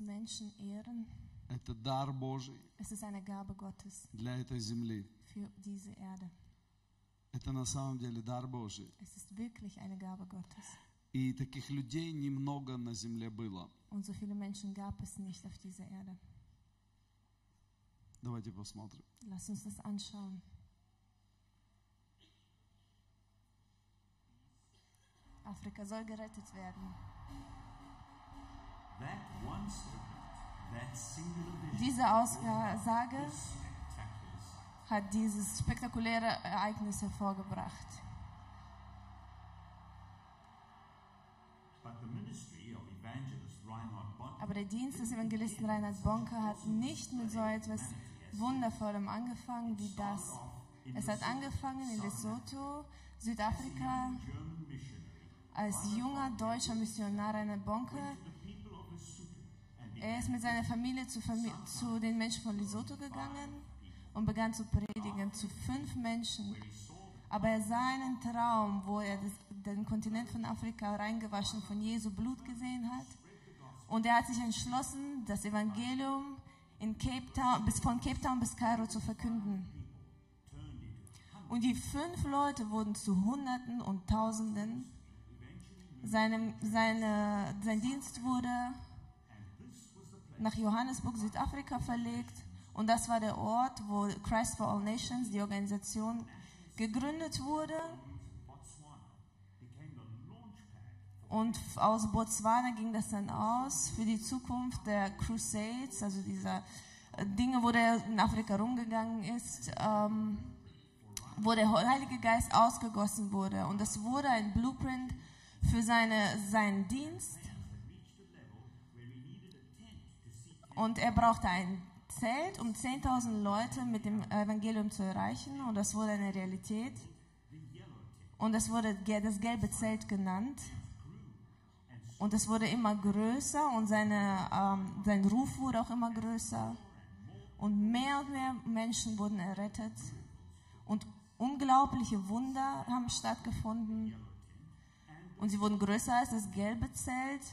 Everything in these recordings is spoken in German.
Menschen ehren. Это дар Божий Es ist eine Gabe Gottes для этой земли. für diese Erde. Это на самом деле дар Божий. Es ist wirklich eine Gabe Gottes. И таких людей немного на земле было. Und so viele Menschen gab es nicht auf dieser Erde. Давайте посмотрим. Lass uns das anschauen. Afrika soll gerettet werden. Diese Aussage hat dieses spektakuläre Ereignis hervorgebracht. Aber der Dienst des Evangelisten Reinhard Bonke hat nicht mit so etwas Wundervollem angefangen wie das. Es hat angefangen in Lesotho, Südafrika, als junger deutscher Missionar Reinhard Bonke. Er ist mit seiner Familie zu, Fami zu den Menschen von Lesotho gegangen und begann zu predigen zu fünf Menschen. Aber er sah einen Traum, wo er das, den Kontinent von Afrika reingewaschen von Jesu Blut gesehen hat. Und er hat sich entschlossen, das Evangelium in Cape Town, bis, von Cape Town bis Kairo zu verkünden. Und die fünf Leute wurden zu Hunderten und Tausenden. Seinem, seine, sein Dienst wurde nach Johannesburg, Südafrika verlegt. Und das war der Ort, wo Christ for All Nations, die Organisation, gegründet wurde. Und aus Botswana ging das dann aus für die Zukunft der Crusades, also dieser äh, Dinge, wo der in Afrika rumgegangen ist, ähm, wo der Heilige Geist ausgegossen wurde. Und das wurde ein Blueprint für seine, seinen Dienst. Und er brauchte ein Zelt, um 10.000 Leute mit dem Evangelium zu erreichen. Und das wurde eine Realität. Und das wurde das gelbe Zelt genannt. Und es wurde immer größer und seine, ähm, sein Ruf wurde auch immer größer. Und mehr und mehr Menschen wurden errettet. Und unglaubliche Wunder haben stattgefunden. Und sie wurden größer als das gelbe Zelt.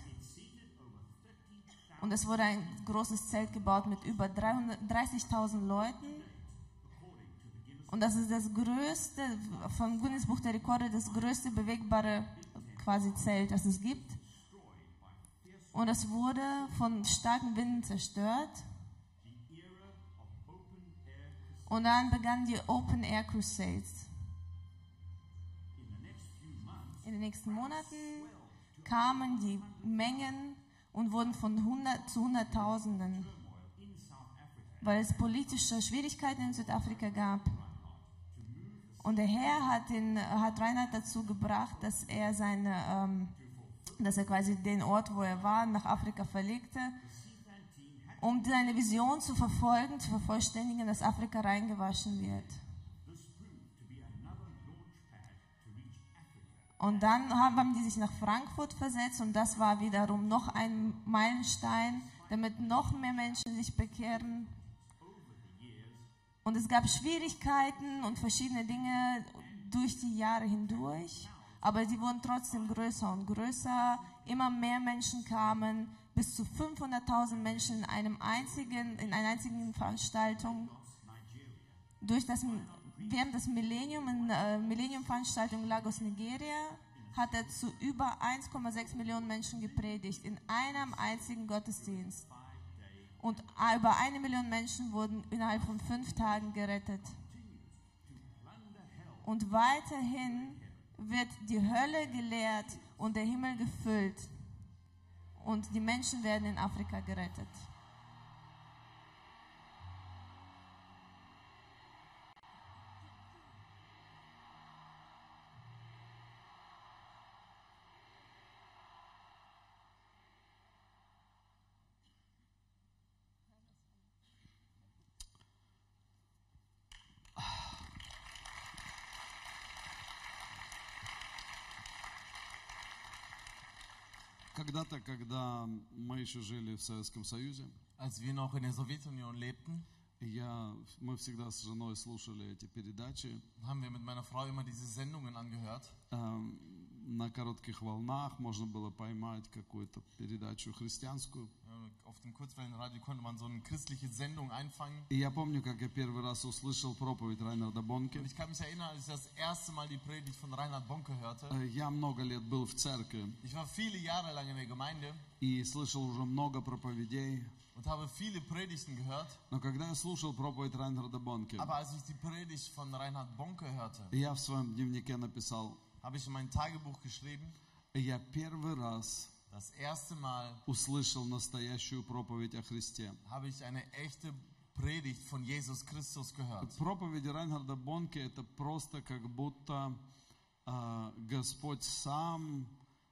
Und es wurde ein großes Zelt gebaut mit über 300 30.000 Leuten. Und das ist das größte, vom Guinness Buch der Rekorde, das größte bewegbare quasi Zelt, das es gibt. Und es wurde von starken Winden zerstört. Und dann begannen die Open Air Crusades. In den nächsten Monaten kamen die Mengen und wurden von 100 zu Hunderttausenden, weil es politische Schwierigkeiten in Südafrika gab. Und der Herr hat, den, hat Reinhard dazu gebracht, dass er seine, ähm, dass er quasi den Ort, wo er war, nach Afrika verlegte, um seine Vision zu verfolgen, zu vervollständigen, dass Afrika reingewaschen wird. Und dann haben die sich nach Frankfurt versetzt und das war wiederum noch ein Meilenstein, damit noch mehr Menschen sich bekehren. Und es gab Schwierigkeiten und verschiedene Dinge durch die Jahre hindurch, aber sie wurden trotzdem größer und größer. Immer mehr Menschen kamen, bis zu 500.000 Menschen in einem einzigen, in einer einzigen Veranstaltung. Durch das, während des Millennium, in äh, Millennium-Veranstaltung Lagos, Nigeria, hat er zu über 1,6 Millionen Menschen gepredigt in einem einzigen Gottesdienst. Und über eine Million Menschen wurden innerhalb von fünf Tagen gerettet. Und weiterhin wird die Hölle gelehrt und der Himmel gefüllt. Und die Menschen werden in Afrika gerettet. Когда-то, когда мы еще жили в Советском Союзе, Als wir noch in der Sowjetunion lebten, я, мы всегда с женой слушали эти передачи haben wir mit meiner Frau immer diese Sendungen angehört. Эм, на коротких волнах можно было поймать какую-то передачу христианскую. Äh, Auf den kurzen Kurzwellenradio konnte man so eine christliche Sendung einfangen. И я помню, как я первый раз услышал проповедь Райнарда Бонке. Und ich kann mich erinnern, als ich das erste Mal die Predigt von Reinhard Bonke hörte. Э, Я много лет был в церкви Ich war viele Jahre lang in der Gemeinde и слышал уже много проповедей. und habe viele Predigten gehört. Но когда я слушал проповедь Райнарда Бонке, Aber als ich die Predigt von Reinhard Bonke hörte, я в своем дневнике написал, habe ich in mein Tagebuch geschrieben, я первый раз das erste Mal услышал настоящую проповедь о Христе. habe ich eine echte Predigt von Jesus Christus gehört. Проповедь Райнарда Бонке это просто как будто а, Господь сам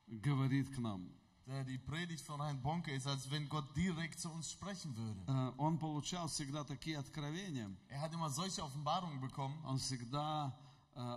говорит к нам. Äh, Die Predigt von Reinhard Bonke ist, als wenn Gott direkt zu uns sprechen würde. Э, Он получал всегда такие откровения. Er hat immer solche Offenbarungen bekommen. Он всегда э,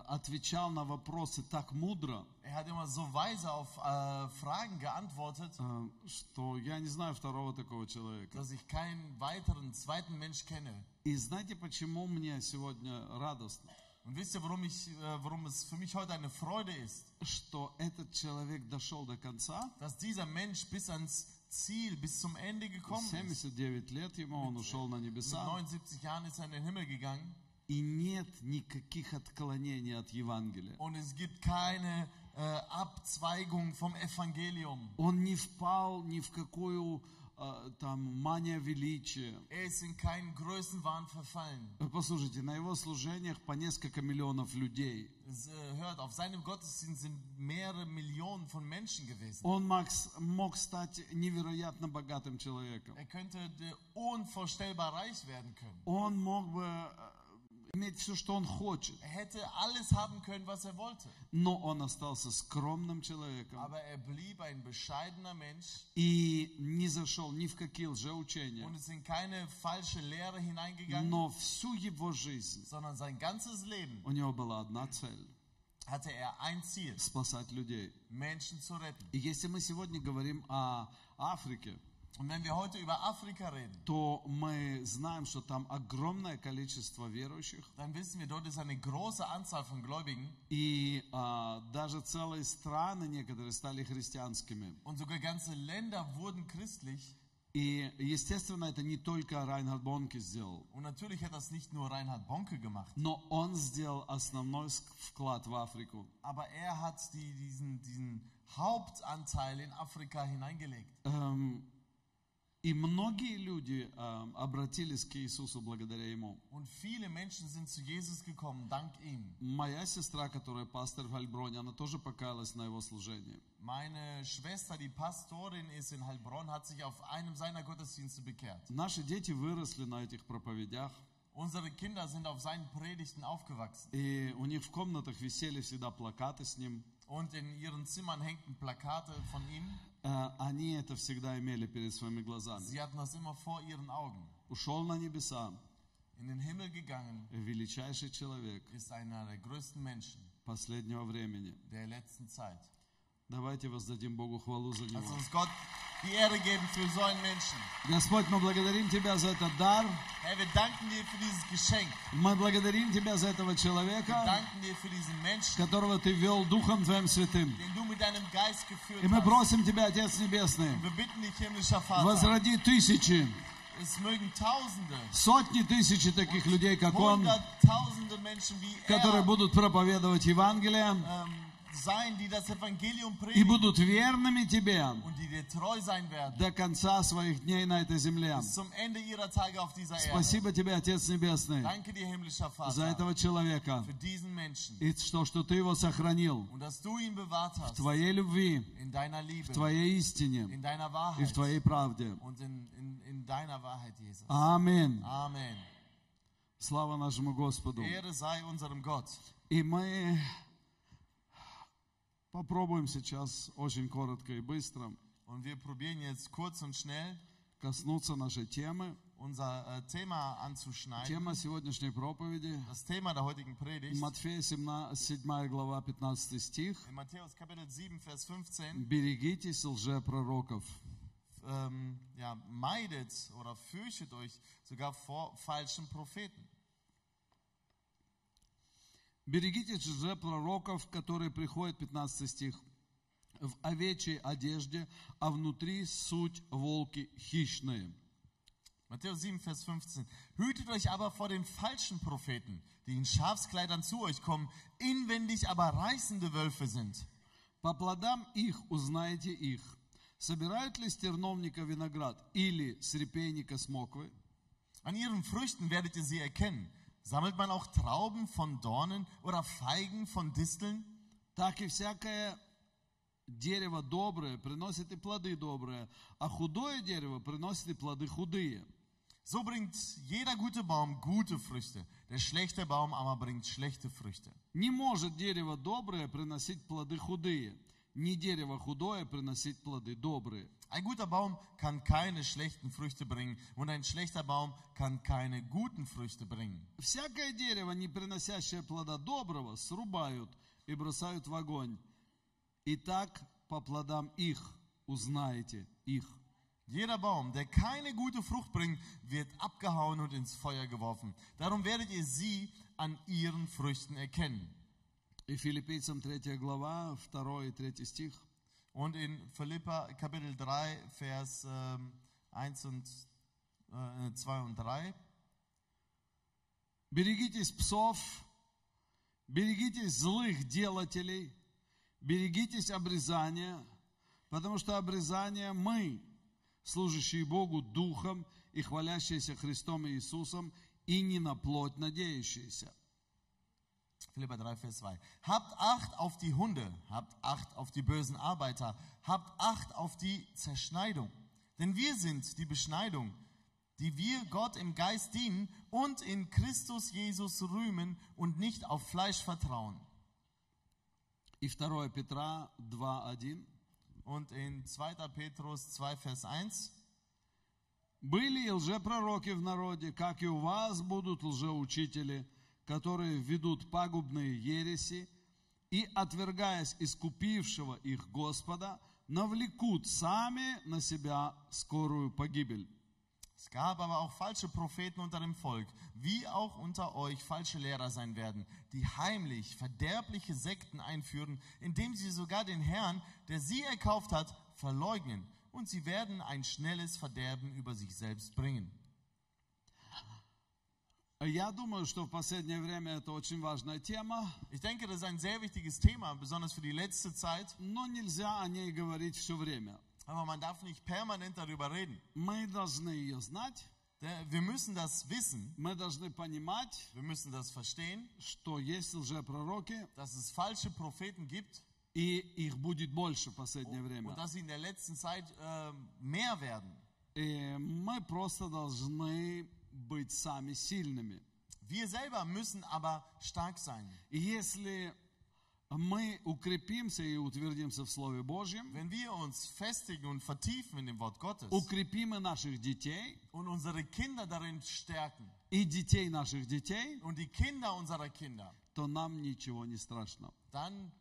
отвечал на вопросы так мудро, Er hat immer so weise auf äh, Fragen geantwortet, э, что я не знаю второго такого человека. dass ich keinen weiteren zweiten Mensch kenne. И знаете, почему мне сегодня радостно? Und wisst ihr, warum, ich, äh, warum es für mich heute eine Freude ist? Что этот человек дошел до конца. Dass dieser Mensch bis ans Ziel, bis zum Ende gekommen ist. 79 лет ему, он ушел на Mit небеса. 79 Jahren ist er in den Himmel gegangen И нет никаких отклонений от Евангелия. und es gibt keine äh, Abzweigung vom Evangelium. Он не впал ни в какую э, там мания величия. Er ist in keinen Größenwahn verfallen. Вы Послушайте, на его служениях по несколько миллионов людей. Es, äh, hört, auf seinem Gottesdienst sind mehrere Millionen von Menschen gewesen. Он мог, мог стать невероятно богатым человеком. Er könnte äh, unvorstellbar reich werden können. Он мог бы э, иметь все, что он хочет. Er hätte alles haben können, was er wollte. Но он остался скромным человеком Aber er blieb ein bescheidener Mensch и не зашел ни в какие лжеучения. und ist in keine falsche Lehre hineingegangen, Но всю его жизнь sondern sein ganzes Leben у него была одна цель hatte er ein Ziel, – спасать людей. Menschen zu retten. И если мы сегодня говорим о Африке, Und wenn wir heute über Afrika reden, то мы знаем, что там огромное количество верующих, dann wissen wir, dort ist eine große Anzahl von Gläubigen и а, даже целые страны некоторые стали христианскими. und sogar ganze Länder wurden christlich. И, естественно, это не только Райнхард Бонке сделал, Und natürlich hat das nicht nur Reinhard Bonke gemacht, но он сделал основной ск- вклад в Африку. aber er hat die, diesen, diesen Hauptanteil in Afrika hineingelegt. Эм, и многие люди эм, обратились к Иисусу благодаря ему. Und viele Menschen sind zu Jesus gekommen, dank ihm. Моя сестра, которая пастор в Альброне, она тоже покаялась на его служении. Meine Schwester, die Pastorin ist in Heilbronn, hat sich auf einem seiner Gottesdienste bekehrt. Наши дети выросли на этих проповедях, Unsere Kinder sind auf seinen Predigten aufgewachsen. и у них в комнатах висели всегда плакаты с ним. Und in ihren Zimmern hängten Plakate von ihm. Э, Они это всегда имели перед своими глазами. Sie hatten das immer vor ihren Augen. Ушел на небеса In den Himmel gegangen величайший человек ist einer der größten Menschen последнего времени. der letzten Zeit. Давайте воздадим Богу хвалу за него. Lass uns Gott die Ehre geben für so einen Menschen. Господь, мы благодарим Тебя за этот дар. Herr, wir danken dir für dieses Geschenk. Мы благодарим Тебя за этого Wir человека, danken dir für diesen Menschen, которого Ты вел Духом Твоим Святым. den du mit deinem Geist geführt И мы просим Тебя, Отец Небесный, Wir bitten dich, himmlischer Vater, возроди тысячи, es mögen Tausende, сотни тысяч таких людей, как Он, Menschen wie которые er будут проповедовать Евангелие ähm, sein, die das Evangelium и будут верными Тебе und die dir treu sein werden до конца своих дней на этой земле. bis zum Ende ihrer Tage auf dieser Erde. Спасибо Тебе, Отец Небесный, Danke dir, himmlischer за этого человека. für diesen Menschen И что, что Ты его сохранил und dass du ihn bewahrt в Твоей любви, in deiner Liebe, в Твоей истине in deiner и в Твоей правде. und in, in, in deiner Wahrheit, Jesus. Аминь. Слава нашему Господу. Ehre sei unserem Gott. И мы попробуем сейчас очень коротко и быстро Und wir probieren jetzt kurz und schnell коснуться нашей темы. unser äh, Thema anzuschneiden. Тема сегодняшней проповеди. Das Thema der heutigen Predigt. Матфея 17, 7 глава, 15 стих. In Matthäus Kapitel 7, Vers 15. «Берегитесь лжепророков, Ähm, ja, meidet oder fürchtet euch sogar vor falschen Propheten. Берегитесь лжепророков, которые приходят, 15 стих, в овечьей одежде, а внутри суть волки хищные. Matthäus 7, Vers 15. Hütet euch aber vor den falschen Propheten, die in Schafskleidern zu euch kommen, inwendig aber reißende Wölfe sind. По плодам их узнаете их. Собирают ли с терновника виноград или с репейника смоквы? An ihren Früchten werdet ihr sie erkennen. Sammelt man auch Trauben von Dornen oder Feigen von Disteln? Так и всякое дерево доброе приносит и плоды добрые, а худое дерево приносит и плоды худые. So bringt jeder gute Baum gute Früchte, der schlechte Baum aber bringt schlechte Früchte. Не может дерево доброе приносить плоды худые, не дерево худое приносить плоды добрые. Ein guter Baum kann keine schlechten Früchte bringen und ein schlechter Baum kann keine guten Früchte bringen. Всякое дерево, не приносящее плода доброго, срубают и бросают в огонь. И так по плодам их узнаете их. Jeder Baum, der keine gute Frucht bringt, wird abgehauen und ins Feuer geworfen. Darum werdet ihr sie an ihren Früchten erkennen. И Филиппийцам 3 глава, 2 и 3 стих. Und in Philippa Kapitel 3, Vers ähm, 1 und äh, 2 und 3. Берегитесь псов, берегитесь злых делателей, берегитесь обрезания, потому что обрезание мы, служащие Богу Духом и хвалящиеся Христом и Иисусом, и не на плоть надеющиеся. Philippa 3, Vers 2. Habt Acht auf die Hunde, habt Acht auf die bösen Arbeiter, habt Acht auf die Zerschneidung. Denn wir sind die Beschneidung, die wir Gott im Geist dienen und in Christus Jesus rühmen und nicht auf Fleisch vertrauen. И 2 Петра 2.1. Und in 2. Petrus 2, Vers 1. Были и лжепророки в народе, как и у вас будут лжеучители, которые ведут пагубные ереси и, отвергаясь искупившего их Господа, навлекут сами на себя скорую погибель. Es gab aber auch falsche Propheten unter dem Volk, wie auch unter euch falsche Lehrer sein werden, die heimlich verderbliche Sekten einführen, indem sie sogar den Herrn, der sie erkauft hat, verleugnen. Und sie werden ein schnelles Verderben über sich selbst bringen. Я думаю, что в последнее время это очень важная тема, Ich denke, das ist ein sehr wichtiges Thema, besonders für die letzte Zeit. но нельзя о ней говорить все время. Aber man darf nicht permanent darüber reden. Мы должны ее знать, Der- Wir müssen das wissen, мы должны понимать, wir müssen das verstehen, что есть лжепророки, dass es falsche Propheten gibt и их будет больше в последнее время. und dass sie in der letzten Zeit äh, mehr werden. И мы просто должны быть сами сильными. Wir selber müssen aber stark sein. И если мы укрепимся и утвердимся в Слове Божьем, Wenn wir uns festigen und vertiefen in dem Wort Gottes укрепим и наших детей, und unsere Kinder darin stärken и детей наших детей, und die Kinder unserer Kinder, то нам ничего не страшно. dann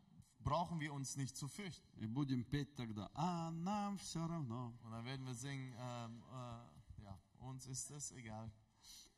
brauchen wir uns nicht zu fürchten. И будем петь тогда, а нам все равно. Und dann werden wir singen, ähm, äh, ja, uns ist es egal.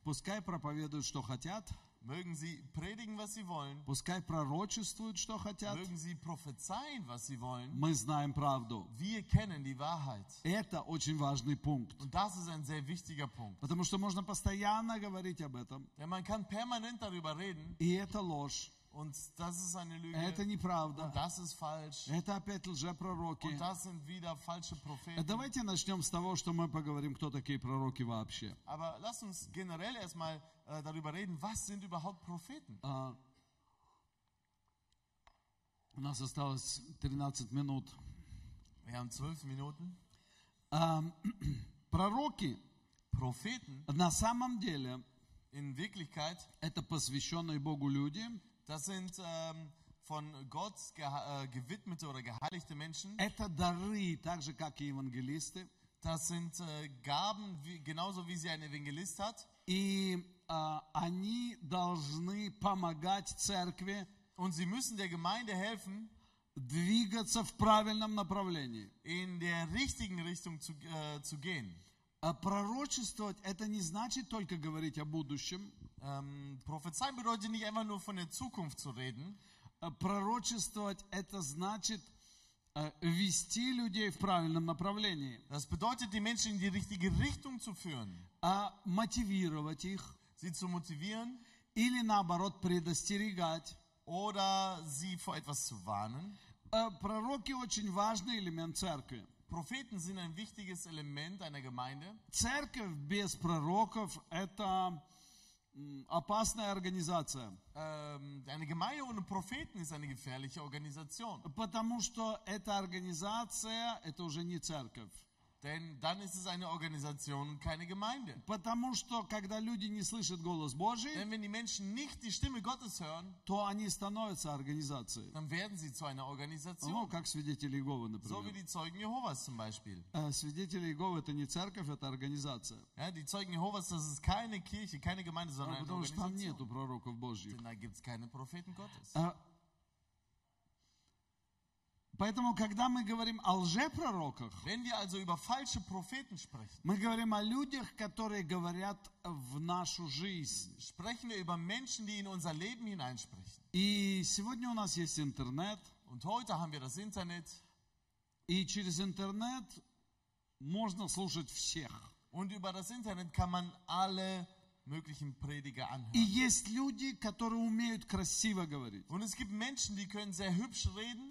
Пускай проповедуют, что хотят, Mögen sie predigen, was sie wollen, пускай пророчествуют, что хотят. mögen sie prophezeien, was sie wollen. Мы знаем правду. Wir kennen die Wahrheit. Это очень важный пункт. Und das ist ein sehr wichtiger Punkt. Потому что можно постоянно говорить об этом. Denn man kann permanent darüber reden И это ложь. Und das ist eine Lüge. Это неправда. Und das ist falsch. Это опять лжепророки. Und das sind wieder falsche Propheten. Давайте начнем с того, что мы поговорим, кто такие пророки вообще. Aber lass uns generell erstmal äh, darüber reden, was sind überhaupt Propheten? А, У нас осталось 13 минут. Wir haben zwölf Minuten. А, Пророки Propheten на самом деле in Wirklichkeit, это посвященные Богу люди. das sind ähm, von Gott geha- äh, gewidmete oder geheiligte Menschen. Это дары, так же как и евангелисты. Das sind äh, Gaben, wie, genauso wie sie ein Evangelist hat. И а, они должны помогать церкви Und sie müssen der Gemeinde helfen, двигаться в правильном направлении. in der richtigen Richtung zu, äh, zu gehen. А пророчествовать это не значит только говорить о будущем. Ähm, Prophezeien bedeutet nicht einfach nur von der Zukunft zu reden. А Пророчествовать это значит э, вести людей в правильном направлении, Das bedeutet, die Menschen in die richtige Richtung zu führen, а мотивировать их sie zu motivieren или наоборот предостерегать. oder sie vor etwas zu warnen. Э, Пророки очень важный элемент церкви. Propheten sind ein wichtiges Element einer Gemeinde. Церковь без пророков – это м, опасная организация, Ähm, eine Gemeinde ohne Propheten ist eine gefährliche Organisation. потому что эта организация – это уже не церковь. Denn dann ist es eine Organisation und keine Gemeinde. Потому что, когда люди не слышат голос Божий, Denn wenn die Menschen nicht die Stimme Gottes hören, то они становятся организацией. dann werden sie zu einer Ну, Organisation. как свидетели Иеговы, So wie например. die Zeugen Jehovas zum Beispiel. Э, Свидетели Иеговы – это не церковь, это организация. Ja, die Zeugen Jehovas, das ist keine Kirche, keine Gemeinde, Ну, sondern eine Потому что там нету Organisation. пророков Божьих. Denn da gibt es keine Propheten Gottes. А, Поэтому, когда мы говорим о лжепророках, Wenn wir also über falsche Propheten sprechen, мы говорим о людях, которые говорят в нашу жизнь. sprechen wir über Menschen, die in unser Leben hineinsprechen. И сегодня у нас есть интернет, Und heute haben wir das Internet и через интернет можно слушать всех. und über das Internet kann man alle möglichen Prediger И anhören. есть люди, которые умеют красиво говорить. Und es gibt Menschen, die können sehr hübsch reden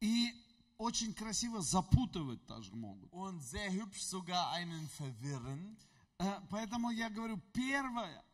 И очень красиво запутывать даже могут. und sehr hübsch sogar einen verwirren. Э, Поэтому я говорю, первое,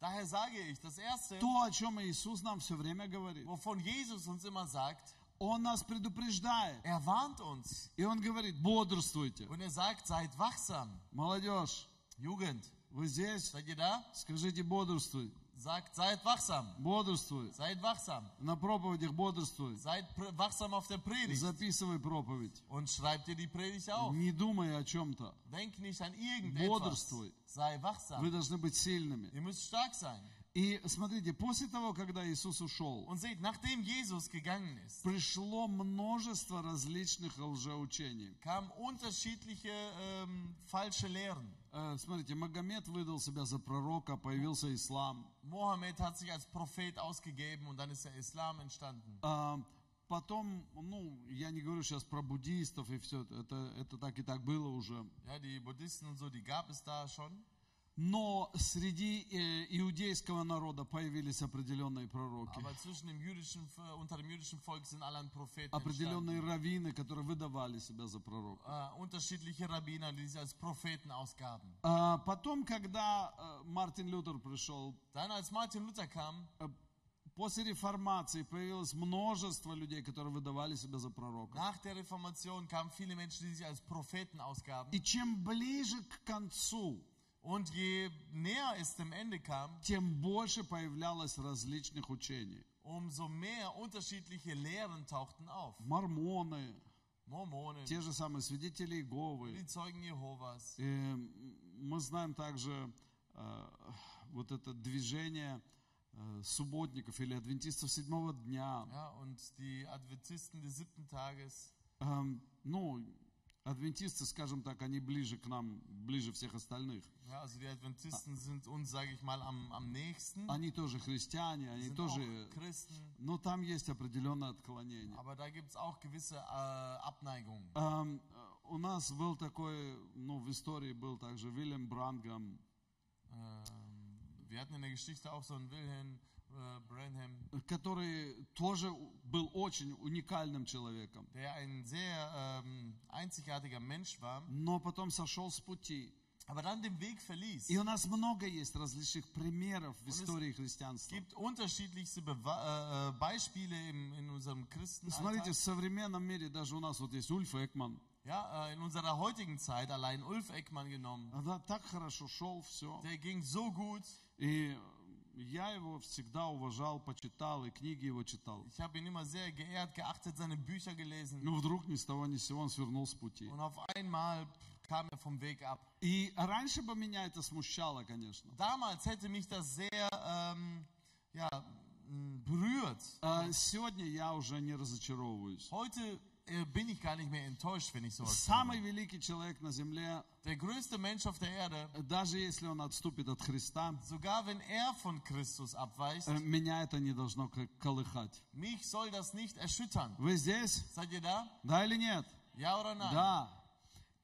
Daher sage ich, das Erste, то, о чем Иисус нам все время говорит. wovon Jesus uns immer sagt, Он нас предупреждает. er warnt uns И Он говорит, бодрствуйте. und er sagt, seid wachsam. Молодежь, Jugend, вы здесь? seid ihr da? Скажите, бодрствуй. Sagt, seid wachsam. Бодрствуй. Seid wachsam. На проповедях бодрствуй. Seid wachsam auf der Predigt. Записывай проповедь. Und schreibt dir die Predigt auf. Не думай о чем-то. Denk nicht an irgendetwas. Бодрствуй. Sei Вы wachsam. должны быть сильными. Ihr müsst stark sein. И смотрите, после того, когда Иисус ушел, Und seht, nachdem Jesus gegangen ist, пришло множество различных лжеучений. kamen unterschiedliche ähm, falsche Lehren. Э, Смотрите, Магомед выдал себя за пророка, появился ислам. Mohammed hat sich als Prophet ausgegeben und dann ist der Islam entstanden. А, Потом, ну, я не говорю сейчас про буддистов и все, это, это так и так было уже. Ja, die Buddhisten und so, die gab es da schon. Но среди э, иудейского народа появились определенные пророки. Jüdischen, Propheten Определенные раввины, которые выдавали себя за пророка. Äh, unterschiedliche Rabbiner, die sich als Propheten ausgaben. А Потом, когда э, Мартин Лютер пришел, Dann, als Martin Luther kam, э, после реформации появилось множество людей, которые выдавали себя за пророка. nach der Reformation kamen viele Menschen, die sich als Propheten ausgaben. И чем ближе к концу, Und je näher es dem Ende kam, тем больше появлялось различных учений. umso mehr unterschiedliche Lehren tauchten auf. Мормоны, Mormonen, те же самые свидетели Иеговы. die Zeugen Jehovas. Э, Мы знаем также э, вот это движение э, субботников или адвентистов седьмого дня. Ja, und die Adventisten des siebten Tages. Эм, Ну, адвентисты, скажем так, они ближе к нам, ближе всех остальных. Ja, also die Adventisten sind uns, sage ich mal, am, am nächsten. Они тоже христиане, они Sind тоже... Christen. Но там есть определенное отклонение. Aber da gibt es auch gewisse äh, Abneigungen. Эм, э, У нас был такой, ну, в истории был также Вильям Брангам, Ähm, wir hatten in der Geschichte auch so einen Wilhelm äh, который тоже был очень уникальным человеком, ähm, но потом сошел с пути. aber dann den Weg verließ. И у нас много есть различных примеров в истории христианства. gibt unterschiedlichste Bewa äh, äh, Beispiele im, in unserem Смотрите, Christenalltag. в современном мире даже у нас вот есть Ульф Экман. Ja, äh, in unserer heutigen Zeit, allein Ulf Eckmann genommen, Да, так хорошо шел, все. der ging so gut. И я его всегда уважал, почитал, и книги его читал. Ich habe ihn immer sehr geehrt, geachtet, seine Bücher gelesen. Но вдруг ни с того ни с сего он свернул с пути. Und auf einmal kam er vom Weg ab. И раньше бы меня это смущало, конечно. Damals hätte mich das sehr ähm, ja, berührt. А сегодня я уже не разочаровываюсь. Heute bin ich gar nicht mehr enttäuscht, wenn ich sowas Самый höre. великий человек на земле, Der größte Mensch auf der Erde, даже если он отступит от Христа, sogar wenn er von Christus abweicht, э, меня это не должно к- колыхать. mich soll das nicht erschüttern. Вы здесь? Seid ihr da? Да или нет? Ja oder nein? Да.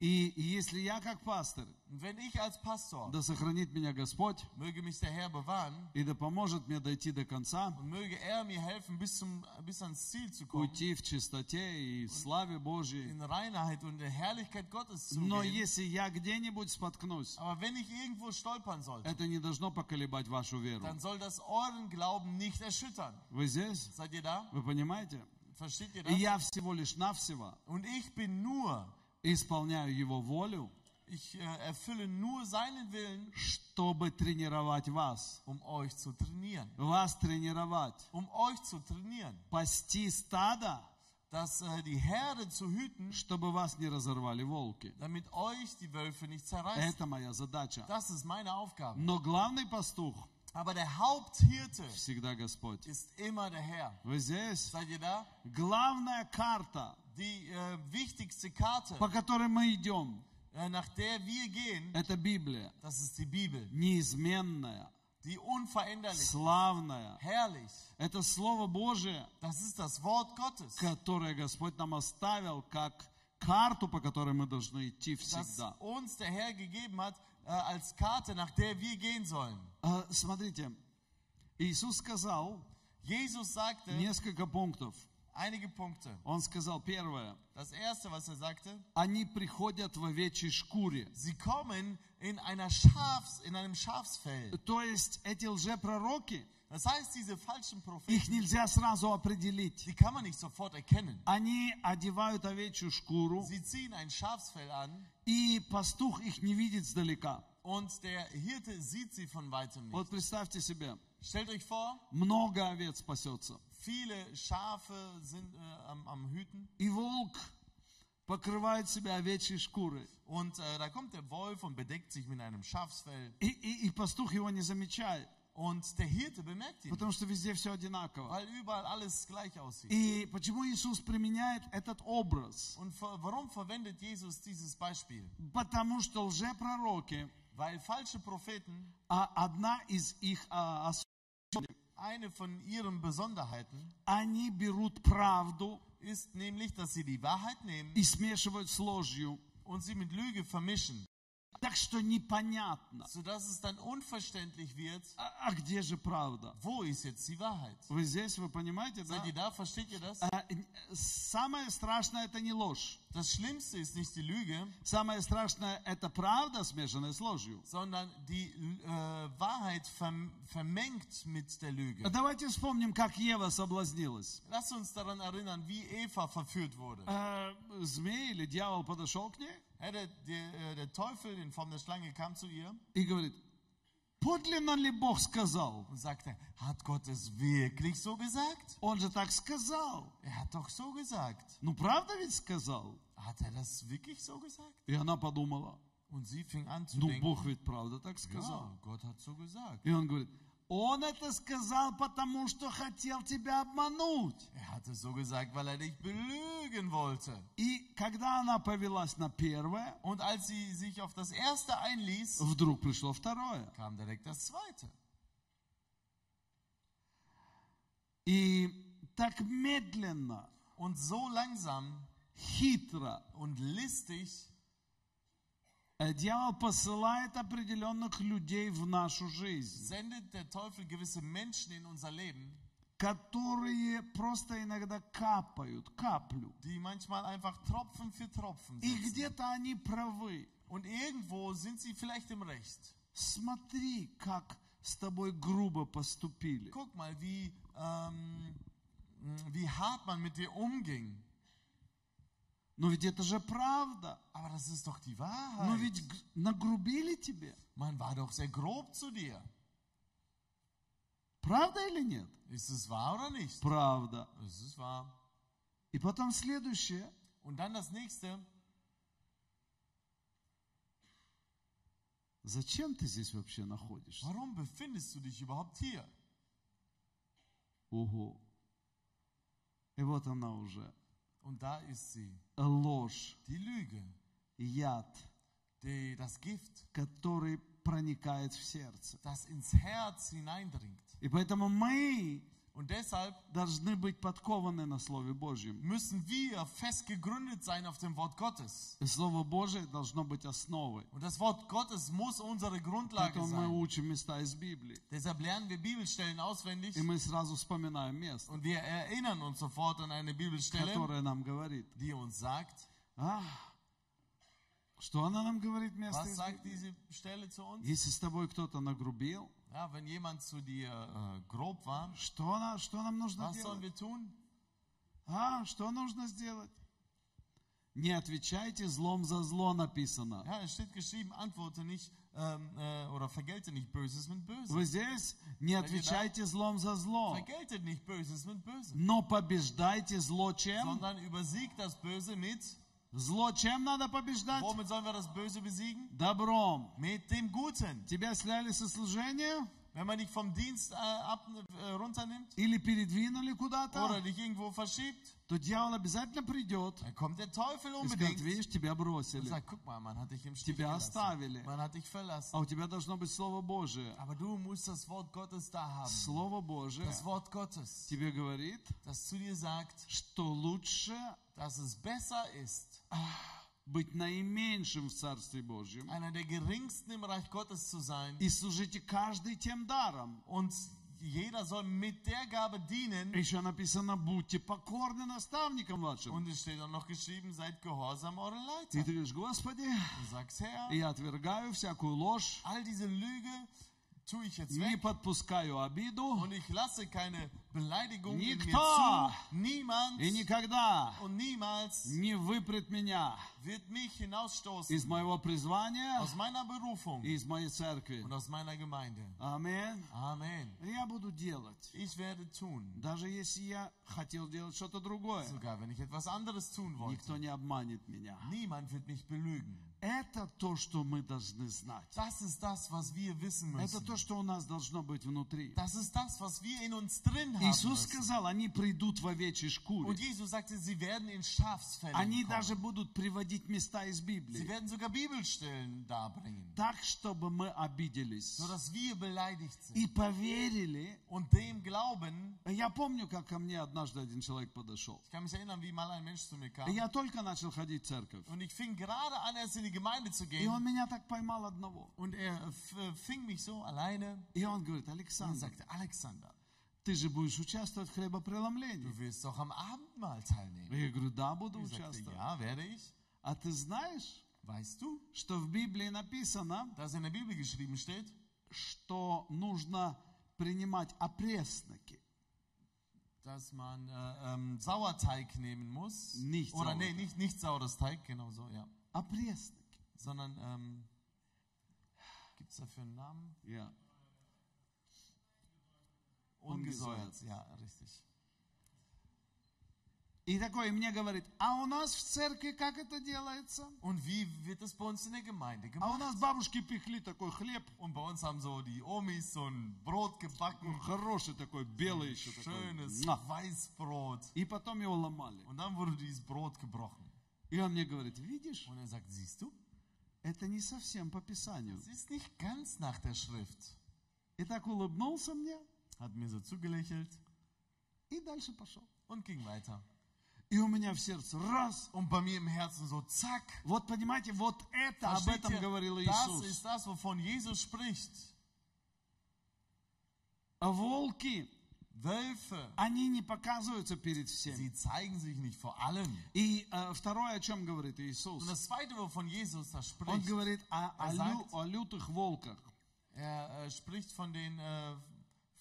И если я как пастор, Und wenn ich als Pastor, да сохранит меня Господь, möge mich der Herr bewahren и да поможет мне дойти до конца, und möge er mir helfen, bis, zum, bis ans Ziel zu kommen, уйти в чистоте и в славе Божьей. in Reinheit und in der Herrlichkeit Gottes zu Но gehen. если я где-нибудь споткнусь, Aber wenn ich irgendwo stolpern sollte, это не должно поколебать вашу веру. dann soll das euren Glauben nicht erschüttern. Вы здесь? Seid ihr da? Вы понимаете? Versteht ihr И das? я всего лишь навсего Und ich bin nur, исполняю Его волю, ich äh, erfülle nur seinen Willen, чтобы тренировать вас. um euch zu trainieren. Вас тренировать. Um euch zu trainieren. Пасти стадо, Dass äh, die Herde zu hüten, чтобы вас не разорвали волки. damit euch die Wölfe nicht zerreißen. Это моя задача. Das ist meine Aufgabe. Но главный пастух Aber der Haupthirte всегда Господь. ist immer der Herr. Вы здесь? Seid ihr da? Главная карта, Die äh, wichtigste Karte, по которой мы идем, äh, nach der wir gehen, это Библия. das ist die Bibel. Неизменная, Die unveränderlich, славная. herrlich. Это Слово Божие, Das ist das Wort Gottes, которое Господь нам оставил как карту, по которой мы должны идти das всегда. uns der Herr gegeben hat äh, als Karte, nach der wir gehen sollen. А, Смотрите, Иисус сказал Jesus sagte несколько пунктов. einige Punkte. Он сказал первое, Das erste, was er sagte, они приходят в овечьей шкуре. sie kommen in einer Schafs, in einem Schafsfell. То есть эти лжепророки, Das heißt, diese falschen их Propheten, нельзя сразу определить. die kann man nicht sofort erkennen. Они одевают овечью шкуру, Sie ziehen ein Schafsfell an и пастух их не видит сдалека. und der Hirte sieht sie von weitem nicht. Вот представьте себе, Stellt euch vor, много овец спасется. viele Schafe sind äh, am, am Hüten И волк покрывает себя овечьей шкурой. und äh, da kommt der Wolf und bedeckt sich mit einem Schafsfell И, и- и пастух его не замечает, und der Hirte bemerkt ihn, потому что везде все одинаково. weil überall alles gleich aussieht. И почему Иисус применяет этот образ? Und ver warum verwendet Jesus dieses Beispiel? Потому что лжепророки, Weil falsche Propheten, а одна из их а, особенностей, eine von ihren Besonderheiten они берут правду ist nämlich, dass sie die Wahrheit nehmen и смешивают с ложью, und sie mit Lüge vermischen, Так что непонятно, sodass es dann unverständlich wird, а, а где же правда? wo ist jetzt die Wahrheit? Вы здесь, вы понимаете, да? Seid ihr da? Versteht ihr das? А, Самое страшное это не ложь. Das Schlimmste ist nicht die Lüge, Самое страшное это правда, смешанная с ложью. sondern die äh, Wahrheit verm vermengt mit der Lüge. Давайте вспомним, как Ева соблазнилась. Lass uns daran erinnern, wie Eva verführt wurde. Э, Змей или дьявол подошел к ней Der, der, äh, der Teufel in Form der Schlange kam zu ihr и говорит, подлинно ли Бог сказал? und sagte, hat Gott es wirklich so gesagt? Он же так сказал. Er hat doch so gesagt. Ну, правда ведь сказал? Hat er das wirklich so gesagt? И она подумала, Und sie fing an zu ну, denken, Бог ведь правда так сказал. ja, Gott hat so gesagt. И он говорит, он это сказал, потому что хотел тебя обмануть. Er hat es so gesagt, weil er dich belügen wollte. И когда она повелась на первое, Und als sie sich auf das erste einließ, вдруг пришло второе. kam direkt das zweite. И так медленно, Und so langsam хитро und listig э, дьявол посылает определенных людей в нашу жизнь, sendet der Teufel gewisse Menschen in unser Leben, которые просто иногда капают, каплю. die manchmal einfach Tropfen für Tropfen И где-то они правы. Und irgendwo sind sie vielleicht im Recht. Смотри, как с тобой грубо поступили. Guck mal, wie, ähm, wie hart man mit dir umging. Но ведь это же правда. Aber das ist doch die Но Wahrheit. ведь г- нагрубили тебе. Man war doch sehr grob zu dir. Правда или нет? Ist es wahr oder nicht? Правда. Es ist wahr. И потом следующее. Und dann das nächste. Зачем ты здесь вообще находишься? Warum befindest du dich überhaupt hier? Ого. И вот она уже Und da ist sie, ложь, die Lüge, яд, die, das Gift, который проникает в сердце. das ins Herz hineindringt. И поэтому мы Und deshalb должны быть подкованы на Слове Божьем. müssen wir fest gegründet sein auf dem Wort Gottes. И Слово Божие должно быть основой. Und das Wort Gottes muss unsere Grundlage Поэтому мы sein. учим места из Библии. Deshalb lernen wir Bibelstellen auswendig И мы сразу вспоминаем место, und wir erinnern uns sofort an eine Bibelstelle, которое нам говорит. die uns sagt, А, что она нам говорит место was из sagt Библии? diese Stelle zu uns? Если с тобой кто-то нагрубил, Ja, wenn jemand zu dir äh, grob war, что, она, что нам нужно was sollen делать? wir tun? А, что нужно сделать? Не отвечайте злом за зло, написано. Ja, es steht geschrieben, antworte nicht ähm, äh, oder vergelte nicht Böses mit Bösem. Вы здесь? Не отвечайте злом за зло, Vergeltet nicht Böses mit Bösem, но побеждайте зло чем? sondern übersiegt das Böse mit. Зло чем надо побеждать? Womit sollen wir das Böse besiegen? Добром. Mit dem Guten. Тебя сняли со служения Wenn man dich vom Dienst äh, ab, äh, runternimmt или передвинули oder куда-то, dich irgendwo verschiebt, то дьявол обязательно придет dann kommt der Teufel и скажет, unbedingt видишь, тебя und бросили, sagt, guck mal, man hat dich im Stich тебя gelassen. оставили, Man hat dich verlassen. а у тебя должно быть Слово Божие. Aber du musst das Wort Gottes da haben. Слово Божие Das Wort Gottes, тебе говорит, das zu dir sagt, что лучше dass es besser ist, быть наименьшим в Царстве Божьем einer der geringsten im Reich Gottes zu sein. и служите каждый тем даром. Und jeder soll mit der Gabe dienen. Еще написано, будьте покорны наставникам вашим. Und es steht auch noch geschrieben, seid gehorsam euren И Leiter. ты говоришь, Господи, Du sagst, Herr, я отвергаю всякую ложь, all diese Lüge tue ich jetzt не weg. подпускаю обиду Und ich lasse keine Beleidigung in mir Никто. zu. Niemand и никогда und niemals не выпрет меня wird mich hinausstoßen из моего призвания aus meiner Berufung из моей церкви. und aus meiner Gemeinde. Аминь. Amen. Я буду делать, Ich werde tun, даже если я хотел делать что-то другое. sogar wenn ich etwas anderes tun wollte. Никто не обманет меня. Niemand wird mich belügen. Это то, что мы должны знать. Das ist das, was wir wissen Это müssen. то, что у нас должно быть внутри. Das ist das, was wir in uns drin haben Иисус müssen. сказал, они придут в овечьей шкуре. Und Jesus sagte, sie werden in Schafsfällen Они kommen. даже будут приводить места из Sie Библии. werden sogar Bibelstellen darbringen, Так, чтобы мы обиделись sodass wir beleidigt sind. и поверили. Und dem glauben, Я помню, как ко мне однажды один человек подошел. ich kann mich erinnern, wie mal ein Mensch zu mir kam. Я только начал ходить в церковь. Und ich fing gerade an, erst in die Gemeinde zu И он gehen. меня так поймал одного. Und er f- fing mich so alleine И он говорит, und er Александр, sagte, Alexander, ты же будешь участвовать в du хлебопреломлении. wirst doch am Abendmahl teilnehmen. Я говорю, да, буду Ich sagte, участвовать. ja, werde ich. А ты знаешь, Weißt du, что в Библии написано, dass in der Bibel geschrieben steht, что нужно принимать опресноки. dass man äh, ähm, Sauerteig nehmen muss. Nicht Oder nee, Sauerteig. nicht, nicht saures Teig, genau so, ja. Опресноки. Sondern, ähm, gibt es dafür einen Namen? Я. Ungesäuert, ja, richtig. И такой мне говорит, а у нас в церкви как это делается? Und wie wird es bei uns in der Gemeinde А у gemacht? нас бабушки пекли такой хлеб, Und bei uns haben so die Omis so ein Brot gebacken, хороший такой, белый еще такой. schönes Муа. Weißbrot. И потом его ломали. Und dann wurde dieses Brot gebrochen. И он мне говорит, видишь, Und er sagt, siehst du, Это не совсем по Писанию. das ist nicht ganz nach der Schrift. И так улыбнулся мне Hat mir so zugelächelt и дальше пошел. und ging weiter. И у меня в сердце раз. Und bei mir im Herzen so, zack. Вот понимаете, вот это, об этом ihr? говорил Das Иисус. ist das, wovon Jesus spricht. А волки, Wölfe, они не показываются перед всеми. sie zeigen sich nicht vor allen. И э, второе, о чем говорит Иисус, Und das Zweite, wovon Jesus da он spricht, говорит о, о Er лю- sagt- о лютых волках, er äh, spricht von den, äh,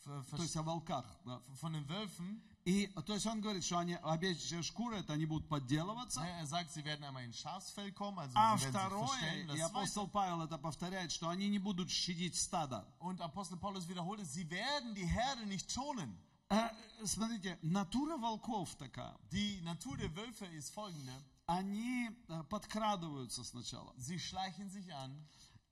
f- то есть о волках. да. von den Wölfen. И то есть он говорит, что они, овечья шкура, это они будут подделываться. Ja, Er sagt, sie werden einmal in Schafsfell kommen, also А sie werden sich второе, verstellen. и Das Zweite, апостол Павел это повторяет, что они не будут щадить стадо. und Apostel Paulus wiederholt es, sie werden die Herde nicht schonen. Э, Смотрите, натура волков такая. Die Natur der Wölfe ist folgende. Они э, подкрадываются сначала. Sie schleichen sich an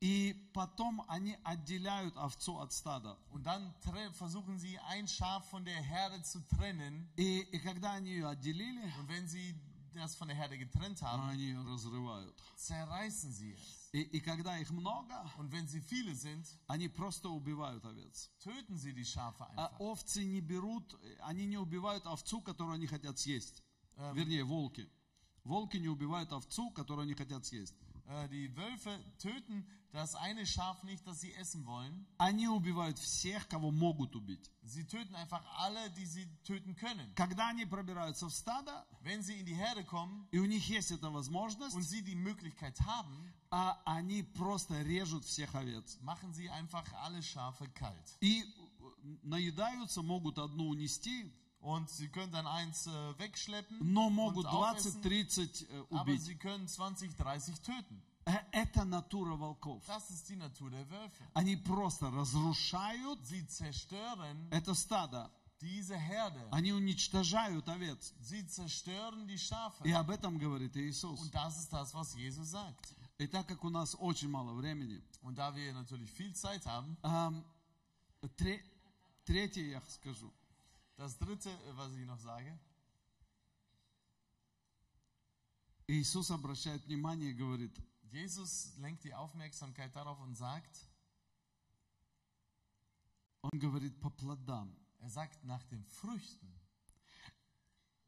И потом они отделяют овцу от стада. und dann tre- versuchen sie, ein Schaf von der Herde zu trennen. И, и когда они ее отделили, Und wenn sie das von der Herde getrennt haben, они ее разрывают. zerreißen sie es. И, и когда их много, Und wenn sie viele sind, они просто убивают овец. töten sie die Schafe А einfach. овцы не берут, они не убивают овцу, которую они хотят съесть. Вернее, волки. Волки не убивают овцу, которую они хотят съесть. Äh, Die Wölfe töten das eine Schaf nicht, das sie essen wollen. Они убивают всех, кого могут убить. Sie töten einfach alle, die sie töten können. Когда они пробираются в стадо, Wenn sie in die Herde kommen и у них есть эта und возможность, sie die Möglichkeit haben, а они просто режут всех овец. machen sie einfach alle Schafe kalt. И наедаются, могут одну унести, Und sie können dann eins äh, wegschleppen но могут und aufessen, 20-30 э, aber убить. sie können 20, 30 töten. Э, Это натура волков. Das ist die Natur der Wölfe. Они просто разрушают Sie zerstören это стадо. diese Herde. Они уничтожают овец. Sie zerstören die Schafe. И об этом говорит Иисус. Und das ist das, was Jesus sagt. И так как у нас очень мало времени, Und da wir natürlich viel Zeit haben, ам, тре- третье я скажу. das dritte, äh, was ich noch sage, Иисус обращает внимание и говорит, Jesus lenkt die Aufmerksamkeit darauf und sagt, он говорит по плодам. er sagt nach den Früchten.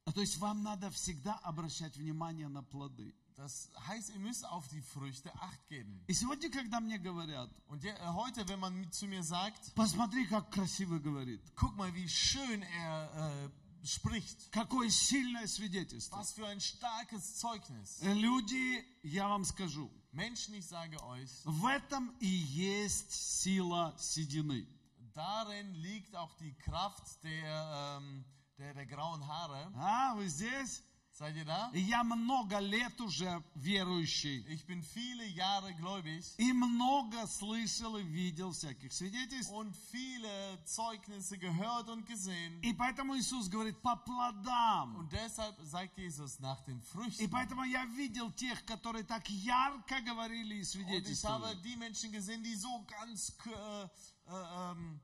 А То есть вам надо всегда обращать внимание на плоды. Das heißt, ihr müsst auf die Früchte Acht geben. И сегодня, когда мне говорят, Und ja, äh, heute, wenn man mit- zu mir sagt, посмотри, как красиво говорит, guck mal, wie schön er äh, spricht, какое сильное свидетельство. was für ein starkes Zeugnis. Люди, я вам скажу, Menschen, ich sage euch, в этом и есть сила седины. darin liegt auch die Kraft der, ähm, der, der grauen Haare. А, вы здесь? Seid ihr da? Я много лет уже верующий. Ich bin viele Jahre gläubig И много слышал и видел всяких свидетельств. und viele Zeugnisse gehört und gesehen. И поэтому Иисус говорит по плодам. Und deshalb sagt Jesus nach den И Früchten. поэтому я видел тех, которые так ярко говорили и Und ich свидетельствовали. habe die Menschen gesehen, die so ganz äh, äh, ähm,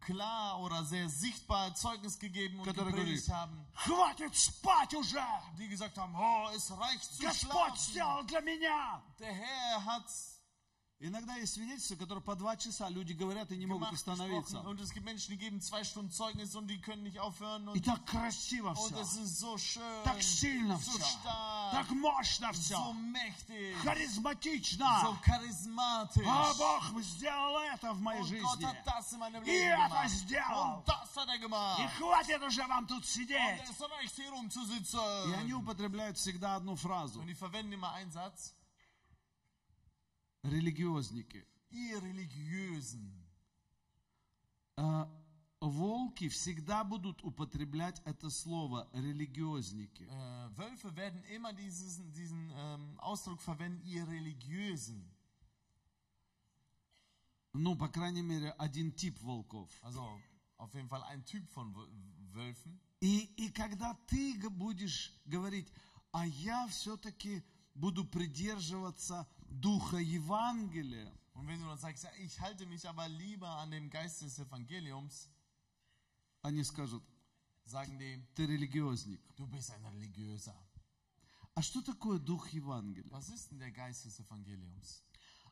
klar oder sehr sichtbar Zeugnis gegeben und Которые говорили, gepredigt haben. хватит спать уже! Die gesagt haben, oh, es reicht zu Господь schlafen. сделал для меня! Der Herr hat Иногда есть свидетельства, которые по два часа люди говорят и не могут остановиться. Und es gibt Menschen, die geben zwei Stunden Zeugnis und die können nicht aufhören. И Und, так красиво und все. es ist so schön, Так сильно so все. stark, Так мощно so все. mächtig, so Харизматично. charismatisch. А Бог сделал это в моей Und Gott жизни. hat das in meinem И Leben это gemacht. сделал. Und das hat er gemacht. И хватит уже вам тут Und сидеть. es reicht hier И они употребляют всегда одну фразу. Und die verwenden immer einen Satz. Религиозники. Ihr Religiösen. А, Волки всегда будут употреблять это слово религиозники. Äh, Wölfe werden immer dieses, diesen ähm, Ausdruck verwenden, ihr Religiösen. Ну, по крайней мере, один тип волков. Also auf jeden Fall ein Typ von Wö- Wölfen. И, и когда ты будешь говорить, а я все-таки буду придерживаться духа Евангелия, Und wenn du dann sagst, ja, ich halte mich aber lieber an dem Geist des Evangeliums, они скажут, sagen die, ты религиозник. du bist ein Religiöser. А что такое дух Евангелия? Was ist denn der Geist des Evangeliums?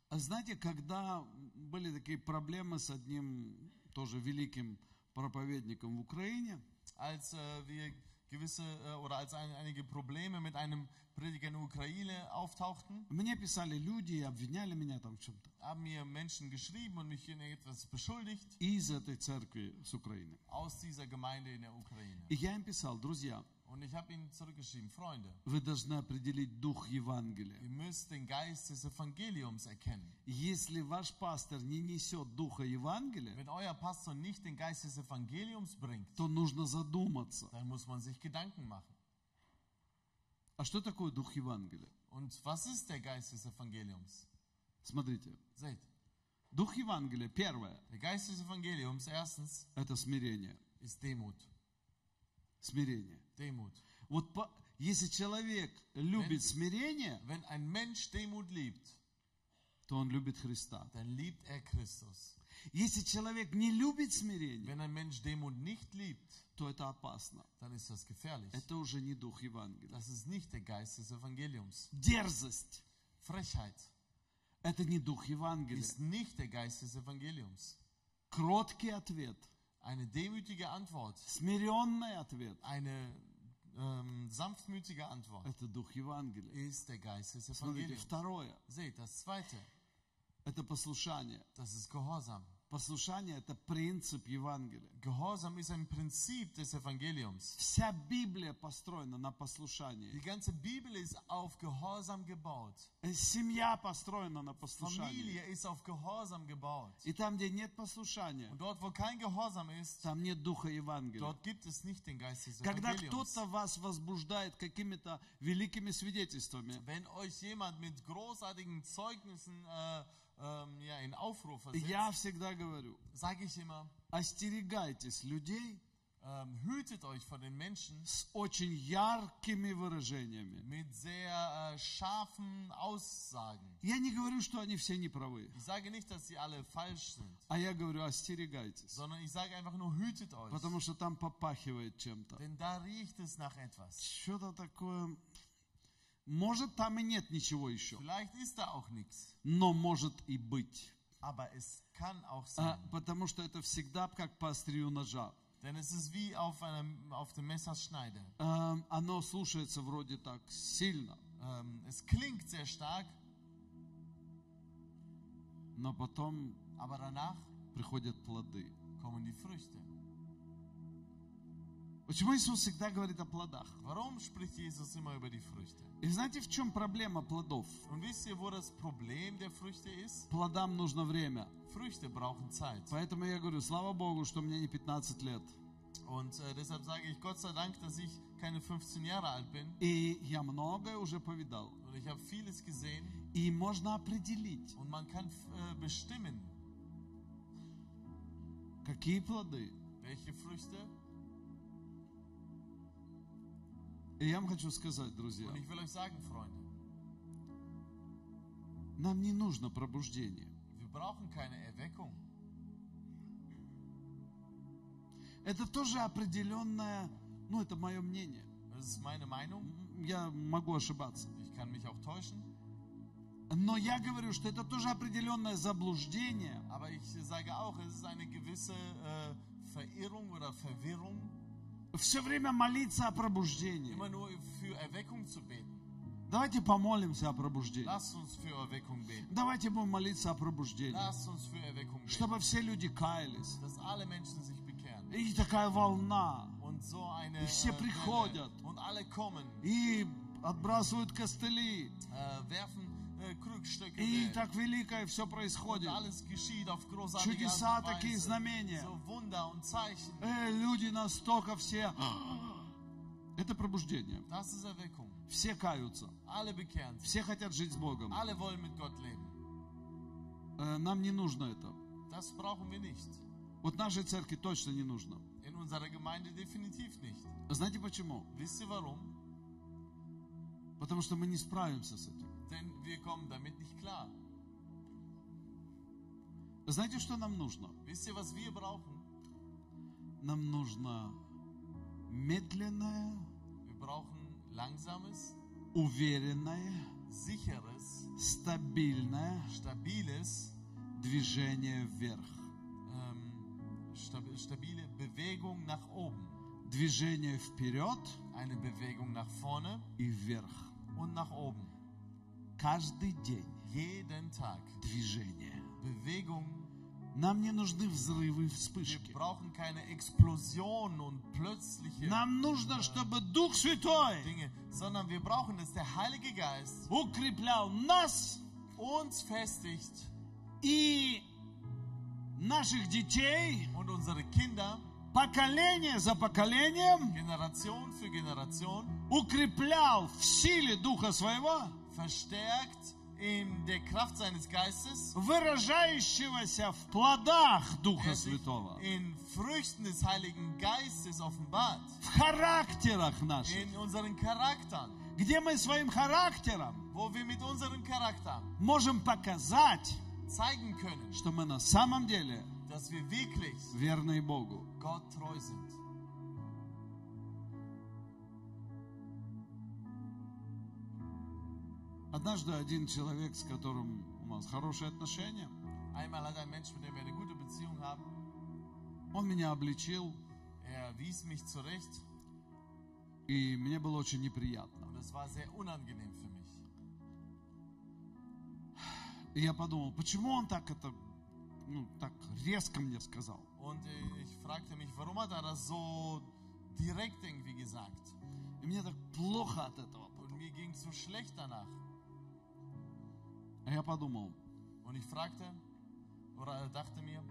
А Знаете, когда были такие проблемы с одним тоже великим проповедником в Украине, Als äh, wir gewisse äh, oder als ein, einige Probleme mit einem Prediger in der Ukraine auftauchten, мне писали люди и обвиняли меня там в чем-то. haben mir Menschen geschrieben und mich in etwas beschuldigt Из этой церкви с Украины. aus dieser Gemeinde in der Ukraine. И я им писал, друзья, Und ich habe ihnen zurückgeschrieben, Freunde, вы должны определить дух Евангелия. ihr müsst den Geist des Evangeliums erkennen. Если ваш пастор не несет духа Евангелия, Wenn euer Pastor nicht den Geist des Evangeliums bringt, то нужно задуматься. dann muss man sich Gedanken machen. А что такое дух Евангелия? Und was ist der Geist des Evangeliums? Смотрите, Seht, дух Евангелия, первое, der Geist des Evangeliums erstens это смирение. ist Demut. Смирение. Demut. Вот по- если человек любит смирение, Wenn ein Mensch Demut liebt, то он любит Христа. dann liebt er Christus. Если человек не любит смирение, Wenn ein Mensch Demut nicht liebt, то это опасно. dann ist das gefährlich. Это уже не дух Евангелия. Das ist nicht der Geist des Evangeliums. Дерзость Frechheit – это не дух Евангелия. ist nicht der Geist des Evangeliums. Кроткий ответ, Eine demütige Antwort, смиренный ответ eine ähm, sanftmütige Antwort – это дух Евангелия. ist der Geist des Смотрите, Evangeliums. второе Seht, das zweite, – это послушание. das ist Gehorsam. Послушание – это принцип Евангелия. Gehorsam ist ein Prinzip des Evangeliums. Вся Библия построена на Die послушании. ganze Bibel ist auf Gehorsam gebaut. Э, Семья построена на послушании. Familie ist auf Gehorsam gebaut. И там, где нет послушания, Und dort, wo kein Gehorsam ist, там нет духа Евангелия. dort gibt es nicht den Geist des Когда кто-то вас возбуждает какими-то великими свидетельствами, Wenn euch jemand mit großartigen Zeugnissen äh, ähm, ja, in Aufruhr versetzt, я всегда говорю, sage ich immer, остерегайтесь людей ähm, hütet euch vor den Menschen с очень яркими выражениями. mit sehr äh, scharfen Aussagen. Я не говорю, что они все неправы, Ich sage nicht, dass sie alle falsch sind, а я говорю, остерегайтесь, sondern ich sage einfach nur, hütet euch. потому что там попахивает чем-то. Denn da riecht es nach etwas. Что-то такое... Может, там и нет ничего еще, но может и быть. А, потому что это всегда как по острию ножа. Denn es ist wie auf, einem, auf dem Messerschneide. А, оно слушается вроде так сильно, Ähm, es klingt sehr stark, но потом aber danach приходят плоды. kommen die Früchte. Почему Иисус всегда говорит о плодах? Warum spricht Jesus immer über die Früchte? И знаете, в чем проблема плодов? Und wisst ihr, wo das Problem der Früchte ist? Плодам нужно время. Früchte brauchen Zeit. Поэтому я говорю, слава Богу, что мне не 15 лет. Und äh, deshalb sage ich Gott sei Dank, dass ich keine 15 Jahre alt bin. И я многое уже повидал. Und ich habe vieles gesehen. И можно определить, Und man kann äh, bestimmen, какие плоды. welche Früchte. И я вам хочу сказать, друзья, Und ich will euch sagen, Freunde, нам не нужно пробуждение. wir brauchen keine Erweckung. Это тоже определенное, ну это мое мнение. Das ist meine Meinung. Я могу ошибаться. Ich kann mich auch täuschen. Но я говорю, что это тоже определенное заблуждение, Aber ich sage auch, es ist eine gewisse äh, Verirrung oder Verwirrung, все время молиться о пробуждении. Давайте помолимся о пробуждении. Давайте будем молиться о пробуждении. Чтобы все люди каялись. И такая волна. и все приходят. и отбрасывают костыли. Äh, и так великое все происходит. Чудеса, такие знамения. Э, люди настолько все... Это пробуждение. Все каются. Все хотят жить с Богом. Э, Нам не нужно это. Вот нашей церкви точно не нужно. In unserer Gemeinde definitiv nicht. Знаете почему? Wisst ihr warum? Потому что мы не справимся с этим. Denn wir kommen damit nicht klar. Знаете, что нам нужно? Wisst ihr, was wir brauchen? Нам нужно медленное, Wir brauchen langsames, уверенное, sicheres, стабильное stabiles, движение вверх. ähm, stab- stabile Bewegung nach oben. Движение вперед Eine Bewegung nach vorne и вверх. und nach oben. Каждый день Jeden Tag. движение. Bewegung. Нам не нужны взрывы и Wir вспышки. brauchen keine Explosion und plötzliche Нам нужно, чтобы Дух Святой Dinge, sondern wir brauchen, dass der Heilige Geist укреплял нас uns festigt и наших детей und unsere Kinder поколение за поколением Generation für Generation укреплял в силе Духа Своего, verstärkt in der Kraft seines Geistes, выражающегося в плодах Духа der sich Святого, in Früchten des Heiligen Geistes offenbart, в характерах наших, in unseren Charaktern, где мы своим характером wo wir mit unseren Charaktern можем показать, zeigen können, что мы на самом деле dass wir wirklich верные Богу. Gott treu sind. Однажды один человек, с которым у нас хорошие отношения, Einmal hat ein Mensch, mit dem wir eine gute Beziehung haben, он меня обличил, er wies mich zurecht и мне было очень неприятно. und es war sehr unangenehm für mich. И я подумал, почему он так это, ну, так резко мне сказал? Und äh, ich fragte mich, warum hat er das so direkt irgendwie gesagt? И мне так плохо от этого. Und mir ging so schlecht danach. А я подумал, Und ich fragte oder dachte mir,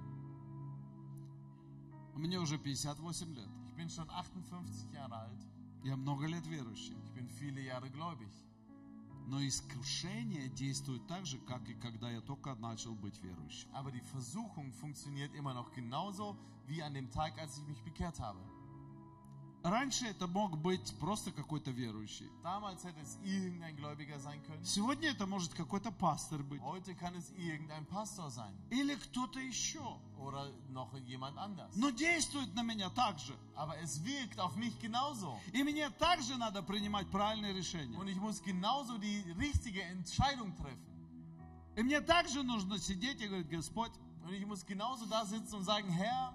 мне уже 58 лет, ich bin schon 58 Jahre alt, я много лет верующий, ich bin viele Jahre gläubig. но искушение действует так же, как и когда я только начал быть верующим. Aber die Versuchung funktioniert immer noch genauso wie an dem Tag, als ich mich bekehrt habe. Раньше это мог быть просто какой-то верующий. Damals hätte es irgendein Gläubiger sein können. Сегодня это может какой-то пастор быть. Heute kann es irgendein Pastor sein Или кто-то еще. oder noch jemand anders. Но действует на меня так же. Aber es wirkt auf mich genauso. И мне также надо принимать правильные решения. Und ich muss genauso die richtige Entscheidung treffen. И мне также нужно сидеть и говорить, Господь, Und ich muss genauso da sitzen und sagen, Herr,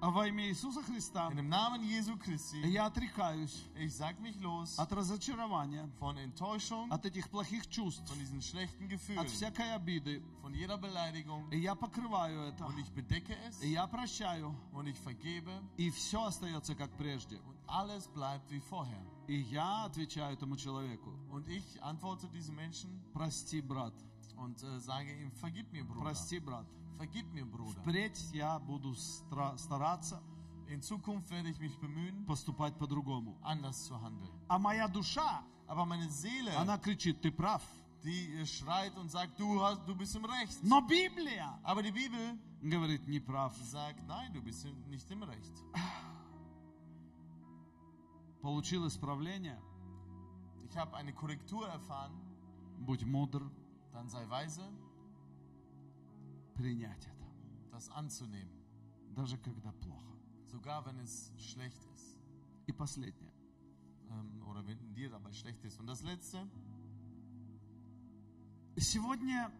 а во имя Иисуса Христа in dem Namen Jesu Christi, я отрекаюсь ich sag mich los от разочарования, von Enttäuschung, от этих плохих чувств, von diesen schlechten от Gefühlen, всякой обиды. von jeder Beleidigung. И я покрываю это. Und ich bedecke es И я прощаю. und ich vergebe И все остается как прежде. und alles bleibt wie vorher. И я отвечаю этому человеку, Und ich antworte diesem Menschen прости, брат, und äh, sage ihm, vergib mir, Bruder. прости, брат. Vergib mir, Bruder. Впредь я буду стра- стараться In Zukunft werde ich mich bemühen, поступать по-другому. anders zu handeln. А моя душа, Aber meine Seele, она кричит, ты прав. die äh, schreit und sagt, du, hast, du bist im Recht. Но Библия Aber die Bibel говорит, не прав. sagt, nein, du bist im- nicht im Recht. Получил исправление, Ich habe eine Korrektur erfahren, будь мудр, dann sei weise, Принять это. das anzunehmen. Даже когда плохо. Sogar wenn es schlecht ist. И последнее. Ähm, oder wenn dir dabei schlecht ist. Und das Letzte, Сегодня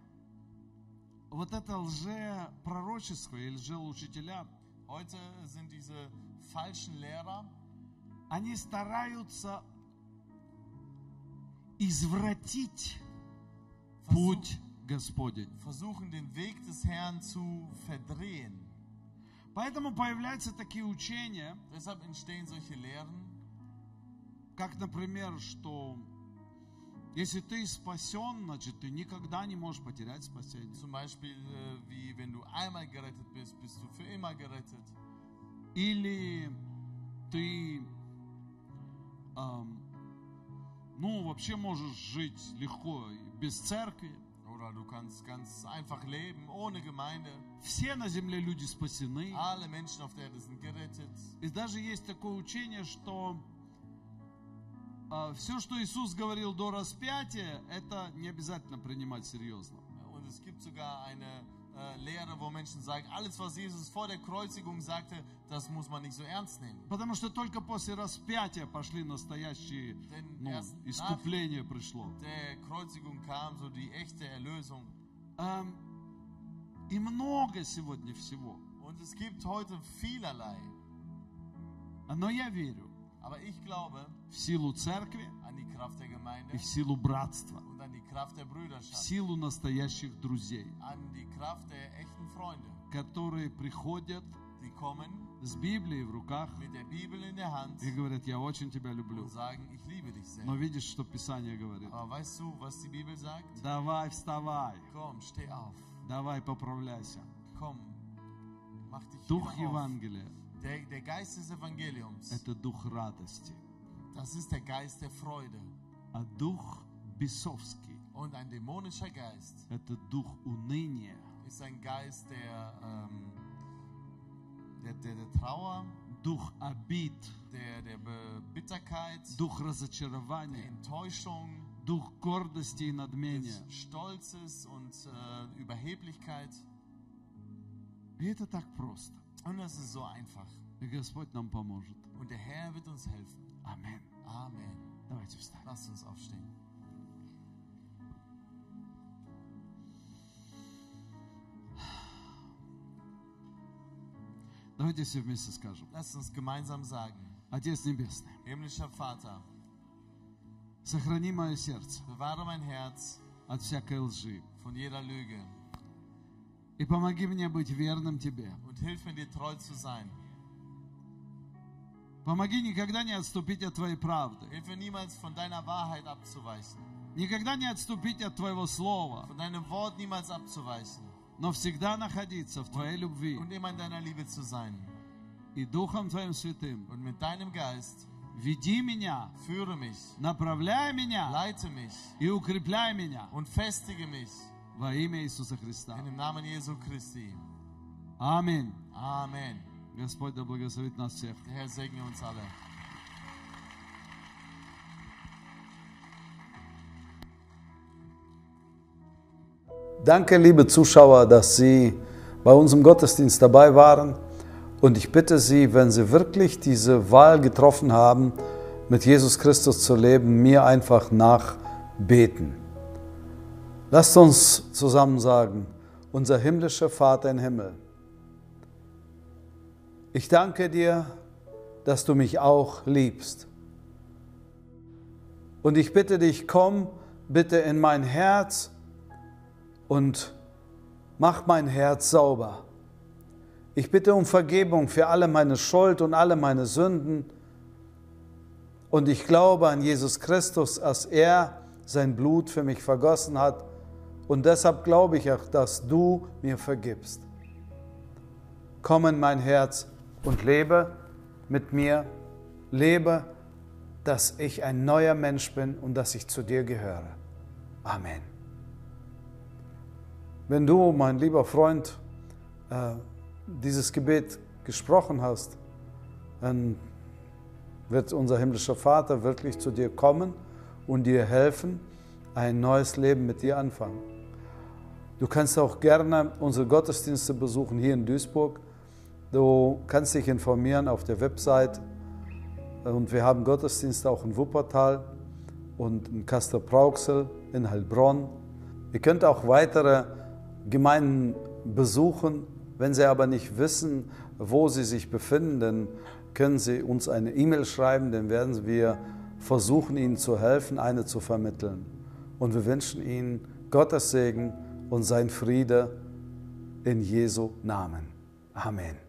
вот это лжепророчество и лжеучителя, heute sind diese falschen Lehrer, они стараются извратить путь Господень. versuchen den Weg des Herrn zu verdrehen. Поэтому появляются такие учения, Deshalb entstehen solche Lehren, как, например, что если ты спасен, значит, ты никогда не можешь потерять спасение. zum Beispiel äh, wie wenn du einmal gerettet bist, bist du für immer gerettet. Или ты, ам, ну, вообще можешь жить легко без церкви. Oder du kannst ganz einfach leben, ohne Gemeinde. Все на земле люди спасены. Alle Menschen auf der Erde sind gerettet. И даже есть такое учение, что все, что Иисус говорил до распятия, это не обязательно принимать серьезно. Und es gibt sogar eine äh, Lehre, wo Menschen sagen, alles, was Jesus vor der Kreuzigung sagte, das muss man nicht so ernst nehmen. Потому что только после распятия пошли настоящие, Denn ну, erst nach искупление пришло. der Kreuzigung kam so die echte Erlösung. Ам, И много сегодня всего. Und es gibt heute vielerlei. Но я верю Aber ich glaube в силу церкви и в силу братства, в силу настоящих друзей, которые приходят с Библией в руках и говорят, я очень тебя люблю. Но видишь, что Писание говорит? Давай, вставай. Давай, поправляйся. Дух Евангелия Der, der Geist des Evangeliums, – это дух радости, das ist der Geist der Freude. а дух бесовский Und ein dämonischer Geist – это дух уныния, ist ein Geist der, ähm, der, der, der Trauer, дух обид, der, der Be- Bitterkeit, дух der разочарования, Enttäuschung, дух гордости и надмения. des Stolzes und äh, Überheblichkeit. И это так просто. Und das ist so einfach. И Господь нам поможет. Und der Herr wird uns helfen. Аминь. Amen. Давайте встанем. Lasst uns aufstehen. Давайте все вместе скажем. Lasst uns gemeinsam sagen. Отец Небесный, Himmlischer Vater, сохрани мое сердце bewahre mein Herz от всякой лжи. von jeder Lüge И помоги мне быть верным Тебе. und hilf mir, dir treu zu sein. Помоги никогда не отступить от Твоей правды. Hilf mir niemals von deiner Wahrheit abzuweichen, Никогда не отступить от Твоего Слова. von deinem Wort niemals abzuweichen Но всегда находиться в Твоей любви. und immer in deiner Liebe zu sein. И Духом Твоим Святым Und mit deinem Geist веди меня, führe mich, направляй меня leite mich и укрепляй меня und festige mich во имя Иисуса Христа. in dem Namen Jesu Christi. Аминь. Amen. Господь да благословит нас всех. Der Herr segne uns alle. Danke, liebe Zuschauer, dass Sie bei unserem Gottesdienst dabei waren. Und ich bitte Sie, wenn Sie wirklich diese Wahl getroffen haben, mit Jesus Christus zu leben, mir einfach nachbeten. Lasst uns zusammen sagen, unser himmlischer Vater im Himmel, ich danke dir, dass du mich auch liebst. Und ich bitte dich, komm bitte in mein Herz und mach mein Herz sauber. Ich bitte um Vergebung für alle meine Schuld und alle meine Sünden. Und ich glaube an Jesus Christus, dass er sein Blut für mich vergossen hat. Und deshalb glaube ich auch, dass du mir vergibst. Komm in mein Herz und lebe mit mir. Lebe, dass ich ein neuer Mensch bin und dass ich zu dir gehöre. Amen. Wenn du, mein lieber Freund, äh, dieses Gebet gesprochen hast, dann wird unser himmlischer Vater wirklich zu dir kommen und dir helfen, ein neues Leben mit dir anfangen. Du kannst auch gerne unsere Gottesdienste besuchen hier in Duisburg. Du kannst dich informieren auf der Website und wir haben Gottesdienste auch in Wuppertal und in Kastor-Brauxel, in Heilbronn. Ihr könnt auch weitere Gemeinden besuchen. Wenn Sie aber nicht wissen, wo Sie sich befinden, dann können Sie uns eine E-Mail schreiben, dann werden wir versuchen, Ihnen zu helfen, eine zu vermitteln. Und wir wünschen Ihnen Gottes Segen und sein Friede in Jesu Namen. Amen.